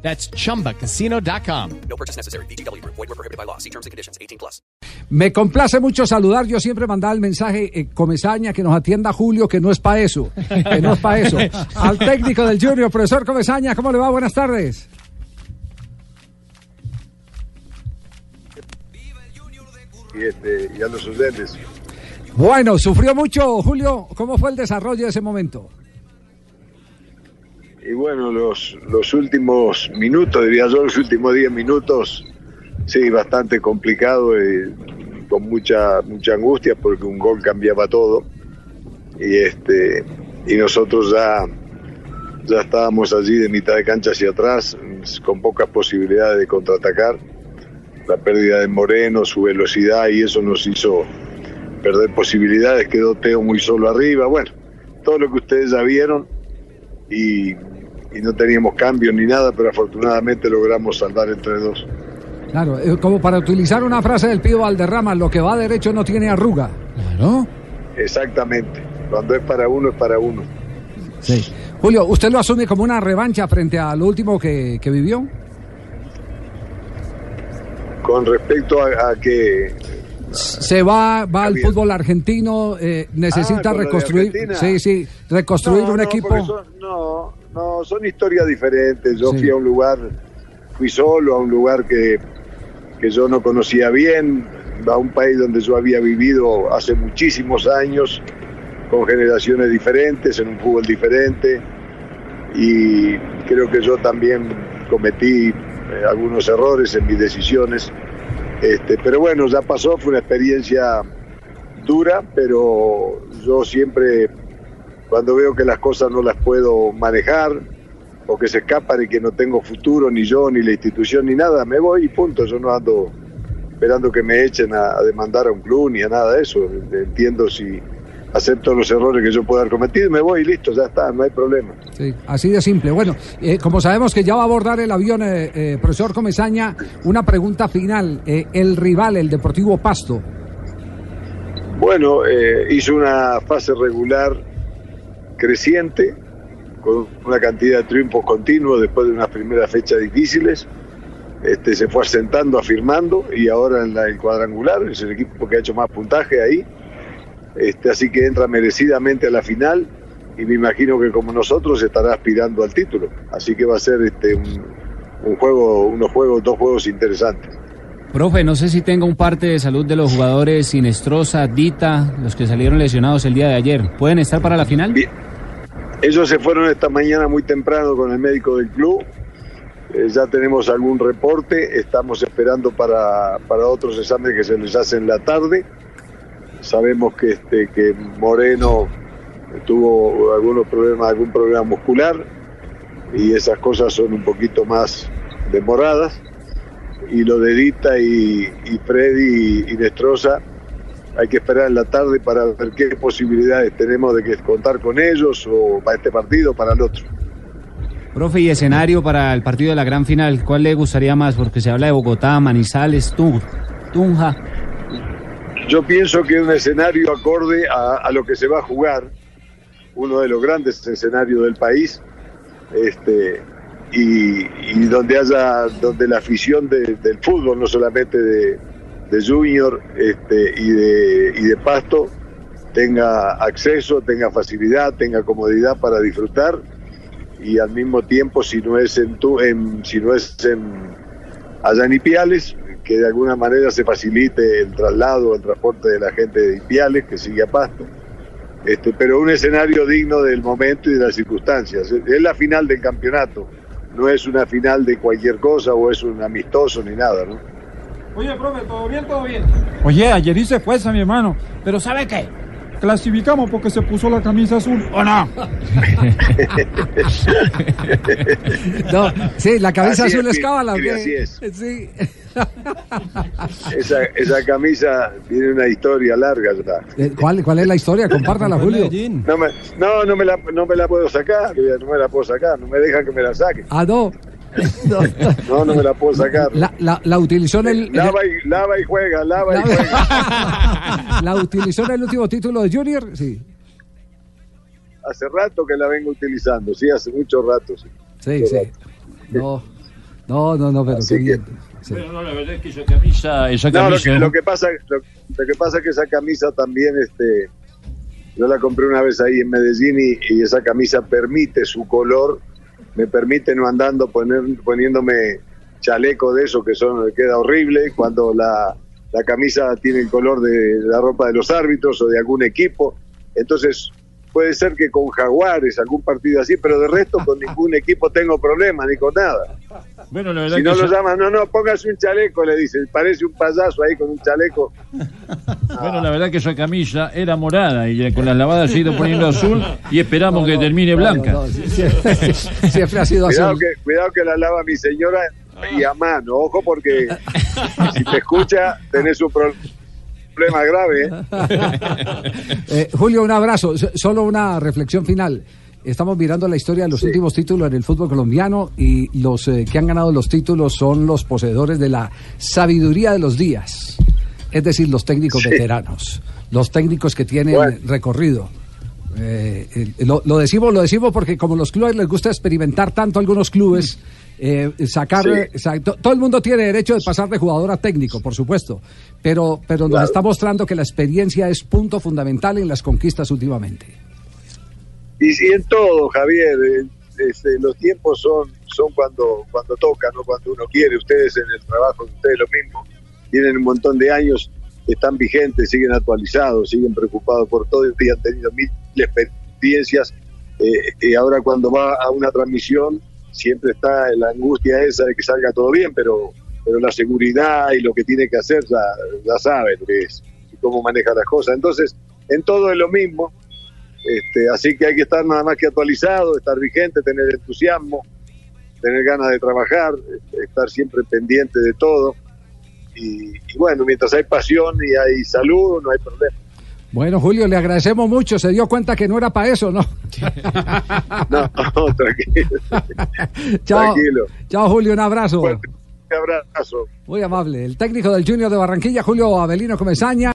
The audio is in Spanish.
That's chumbacasino.com. No purchase necessary. BGW. Void were prohibited by law. See terms and conditions. 18 plus. Me complace mucho saludar. Yo siempre mandaba el mensaje, eh, Comesaña, que nos atienda Julio, que no es para eso. Que no es para eso. Al técnico del Junior, profesor Comesaña, ¿cómo le va? Buenas tardes. y, este, y a los oyentes. Bueno, sufrió mucho, Julio. ¿Cómo fue el desarrollo de ese momento? Y bueno, los, los últimos minutos, diría yo, los últimos 10 minutos, sí, bastante complicado con mucha, mucha angustia porque un gol cambiaba todo. Y este y nosotros ya, ya estábamos allí de mitad de cancha hacia atrás, con pocas posibilidades de contraatacar. La pérdida de Moreno, su velocidad y eso nos hizo perder posibilidades, quedó Teo muy solo arriba, bueno, todo lo que ustedes ya vieron y, y no teníamos cambio ni nada, pero afortunadamente logramos salvar entre dos. Claro, eh, como para utilizar una frase del Pío Valderrama, lo que va derecho no tiene arruga. Claro. Exactamente, cuando es para uno es para uno. Sí. Julio, ¿usted lo asume como una revancha frente a lo último que, que vivió? Con respecto a, a que Se va, va al fútbol argentino, eh, necesita Ah, reconstruir, sí, sí, reconstruir No, un no, equipo. son- no, no, son historias diferentes. Yo Sí. fui a un lugar, fui solo a un lugar que, que yo no conocía bien, a un país donde yo había vivido hace muchísimos años, con generaciones diferentes, en un fútbol diferente, y creo que yo también cometí eh, algunos errores en mis decisiones. Este, pero bueno, ya pasó, fue una experiencia dura, pero yo siempre cuando veo que las cosas no las puedo manejar o que se escapan y que no tengo futuro, ni yo, ni la institución, ni nada, me voy y punto. Yo no ando esperando que me echen a, a demandar a un club ni a nada de eso. Entiendo si acepto los errores que yo pueda haber cometido, me voy y listo, ya está, no hay problema. Sí, así de simple. Bueno, eh, como sabemos que ya va a abordar el avión, eh, eh, profesor Comesaña, una pregunta final. Eh, el rival, el Deportivo Pasto, Bueno, eh, hizo una fase regular creciente, con una cantidad de triunfos continuos después de unas primeras fechas difíciles. Este, se fue asentando, afirmando, y ahora en la, el cuadrangular es el equipo que ha hecho más puntaje ahí. Este, así que entra merecidamente a la final y me imagino que como nosotros estará aspirando al título. Así que va a ser este, un, un juego, unos juegos, dos juegos interesantes. Profe, no sé si tenga un parte de salud de los jugadores Sinestrosa, Dita, los que salieron lesionados el día de ayer. ¿Pueden estar para la final? Bien. Ellos se fueron esta mañana muy temprano con el médico del club. Eh, ya tenemos algún reporte. Estamos esperando para, para otros exámenes que se les hacen en la tarde. Sabemos que, este, que Moreno tuvo algunos problemas, algún problema muscular y esas cosas son un poquito más demoradas. Y lo de Dita y, y Freddy y, y hay que esperar en la tarde para ver qué posibilidades tenemos de que contar con ellos o para este partido o para el otro. Profe, y escenario para el partido de la gran final, ¿cuál le gustaría más? Porque se habla de Bogotá, Manizales, Tun- Tunja. Yo pienso que un escenario acorde a, a lo que se va a jugar, uno de los grandes escenarios del país, este, y, y donde haya, donde la afición de- del fútbol, no solamente de, de Junior este, y, de, y de Pasto, tenga acceso, tenga facilidad, tenga comodidad para disfrutar y al mismo tiempo si no es en, tu, en si no es en allá Ipiales, que de alguna manera se facilite el traslado, el transporte de la gente de Ipiales que sigue a Pasto. Este, pero un escenario digno del momento y de las circunstancias. Es la final del campeonato, no es una final de cualquier cosa o es un amistoso ni nada, ¿no? Oye, profe, todo bien, todo bien. Oye, ayer hice fuerza, mi hermano. Pero ¿sabe qué? Clasificamos porque se puso la camisa azul. ¿O no? No, sí, la Así azul es, es cábala. así es. Sí. Esa, esa camisa tiene una historia larga ya. Eh, ¿Cuál, ¿Cuál es la historia? Compártala, Julio. No, me, no, no, me la, no me la puedo sacar, no me la puedo sacar, no me dejan que me la saque. Ah, no. No, no me la puedo sacar. La, la, la utilizó en el... Lava y, lava y juega, lava y juega. ¿La utilizó en el último título de Junior? Sí. Hace rato que la vengo utilizando, sí, hace mucho rato. Sí, sí. sí. No, no, no, no, pero que-. Sí. Pero no, la verdad es que esa camisa, esa No, lo camisa. que, lo que pasa, lo, lo que pasa es que esa camisa también, este, yo la compré una vez ahí en Medellín y, y esa camisa permite su color, me permite no andando poner, poniéndome chaleco de eso que son queda horrible cuando la, la camisa tiene el color de la ropa de los árbitros o de algún equipo, entonces puede ser que con Jaguares algún partido así, pero de resto con ningún equipo tengo problema ni con nada. Bueno, la verdad Si que no lo esa- llaman, no, no, póngase un chaleco, le dicen. Parece un payaso ahí con un chaleco. Bueno, la verdad que esa camisa era morada y con las lavadas se ha ido poniendo azul y esperamos que termine blanca. No, no, sí, siempre, siempre ha sido así. Cuidado que, cuidado que la lava mi señora y a mano. Ojo porque si te escucha, tenés un pro- problema grave. ¿eh? Eh, Julio, un abrazo. Solo una reflexión final. Estamos mirando la historia de los últimos títulos en el fútbol colombiano y los eh, que han ganado los títulos son los poseedores de la sabiduría de los días. Es decir, los técnicos Sí. veteranos, los técnicos que tienen Bueno. recorrido. Eh, eh, lo, lo decimos, lo decimos porque como los clubes les gusta experimentar tanto algunos clubes, eh, sacar, Sí. eh, sa- todo el mundo tiene derecho de pasar de jugador a técnico, por supuesto, pero, pero nos está mostrando que la experiencia es punto fundamental en las conquistas últimamente. Y, y en todo, Javier, eh, este, los tiempos son, son cuando, cuando toca, no cuando uno quiere. Ustedes en el trabajo, ustedes lo mismo, tienen un montón de años, están vigentes, siguen actualizados, siguen preocupados por todo y han tenido mil experiencias. eh, y ahora cuando va a una transmisión, siempre está la angustia esa de que salga todo bien, pero, pero la seguridad y lo que tiene que hacer ya, sabe lo que es y cómo maneja las cosas. Entonces, en todo es lo mismo. Este, así que hay que estar nada más que actualizado, estar vigente, tener entusiasmo, tener ganas de trabajar, este, estar siempre pendiente de todo. Y, y bueno, mientras hay pasión y hay salud, no hay problema. Bueno, Julio, le agradecemos mucho. Se dio cuenta que no era para eso, ¿no? No, no, tranquilo. Chao. Tranquilo. Chao, Julio, un abrazo. Fuerte abrazo. Muy amable. El técnico del Junior de Barranquilla, Julio Avelino Comesaña.